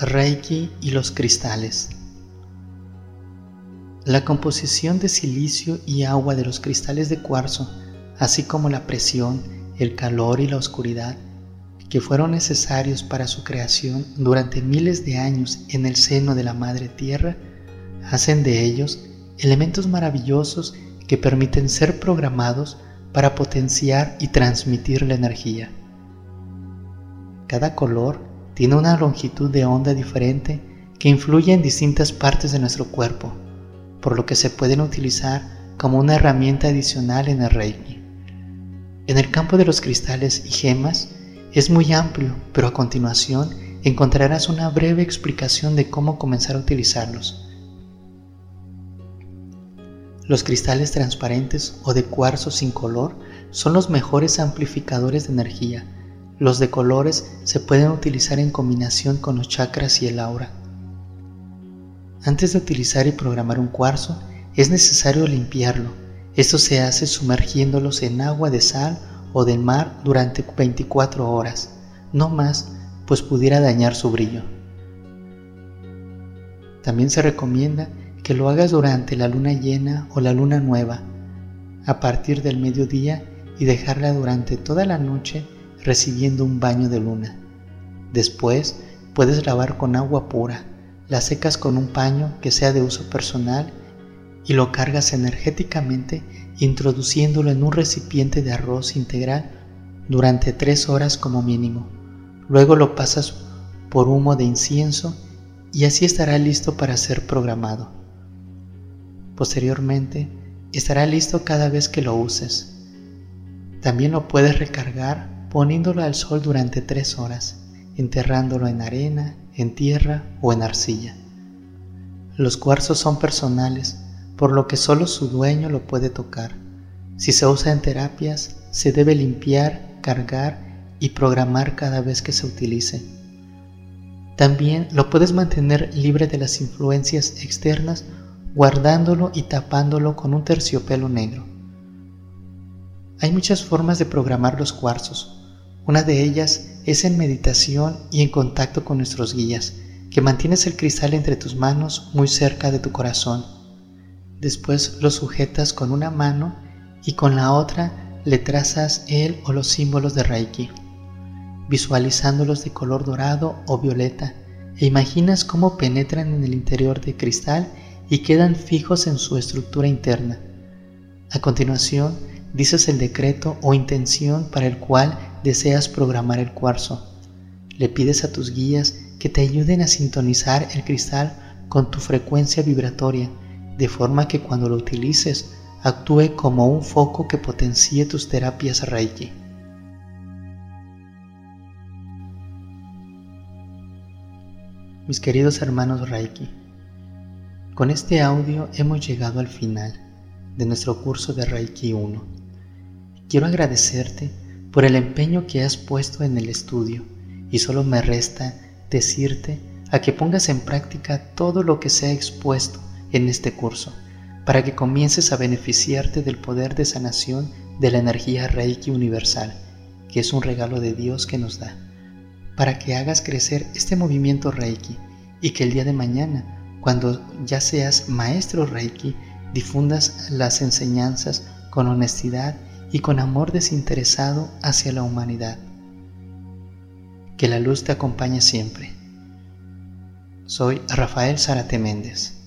Reiki y los cristales. La composición de silicio y agua de los cristales de cuarzo, así como la presión, el calor y la oscuridad, que fueron necesarios para su creación durante miles de años en el seno de la Madre Tierra, hacen de ellos elementos maravillosos que permiten ser programados para potenciar y transmitir la energía. Cada color tiene una longitud de onda diferente que influye en distintas partes de nuestro cuerpo, por lo que se pueden utilizar como una herramienta adicional en el Reiki. En el campo de los cristales y gemas es muy amplio, pero a continuación encontrarás una breve explicación de cómo comenzar a utilizarlos. Los cristales transparentes o de cuarzo sin color son los mejores amplificadores de energía los de colores se pueden utilizar en combinación con los chakras y el aura. Antes de utilizar y programar un cuarzo, es necesario limpiarlo. Esto se hace sumergiéndolos en agua de sal o del mar durante 24 horas, no más, pues pudiera dañar su brillo. También se recomienda que lo hagas durante la luna llena o la luna nueva, a partir del mediodía y dejarla durante toda la noche recibiendo un baño de luna. Después puedes lavar con agua pura, la secas con un paño que sea de uso personal y lo cargas energéticamente introduciéndolo en un recipiente de arroz integral durante tres horas como mínimo. Luego lo pasas por humo de incienso y así estará listo para ser programado. Posteriormente, estará listo cada vez que lo uses. También lo puedes recargar poniéndolo al sol durante tres horas, enterrándolo en arena, en tierra o en arcilla. Los cuarzos son personales, por lo que solo su dueño lo puede tocar. Si se usa en terapias, se debe limpiar, cargar y programar cada vez que se utilice. También lo puedes mantener libre de las influencias externas guardándolo y tapándolo con un terciopelo negro. Hay muchas formas de programar los cuarzos, una de ellas es en meditación y en contacto con nuestros guías, que mantienes el cristal entre tus manos muy cerca de tu corazón. Después lo sujetas con una mano y con la otra le trazas él o los símbolos de Reiki, visualizándolos de color dorado o violeta, e imaginas cómo penetran en el interior del cristal y quedan fijos en su estructura interna. A continuación, dices el decreto o intención para el cual deseas programar el cuarzo. Le pides a tus guías que te ayuden a sintonizar el cristal con tu frecuencia vibratoria, de forma que cuando lo utilices actúe como un foco que potencie tus terapias Reiki. Mis queridos hermanos Reiki, con este audio hemos llegado al final de nuestro curso de Reiki 1. Quiero agradecerte por el empeño que has puesto en el estudio y solo me resta decirte a que pongas en práctica todo lo que se ha expuesto en este curso para que comiences a beneficiarte del poder de sanación de la energía Reiki universal, que es un regalo de Dios que nos da, para que hagas crecer este movimiento Reiki y que el día de mañana, cuando ya seas maestro Reiki, difundas las enseñanzas con honestidad y con amor desinteresado hacia la humanidad. Que la luz te acompañe siempre. Soy Rafael Zárate Méndez.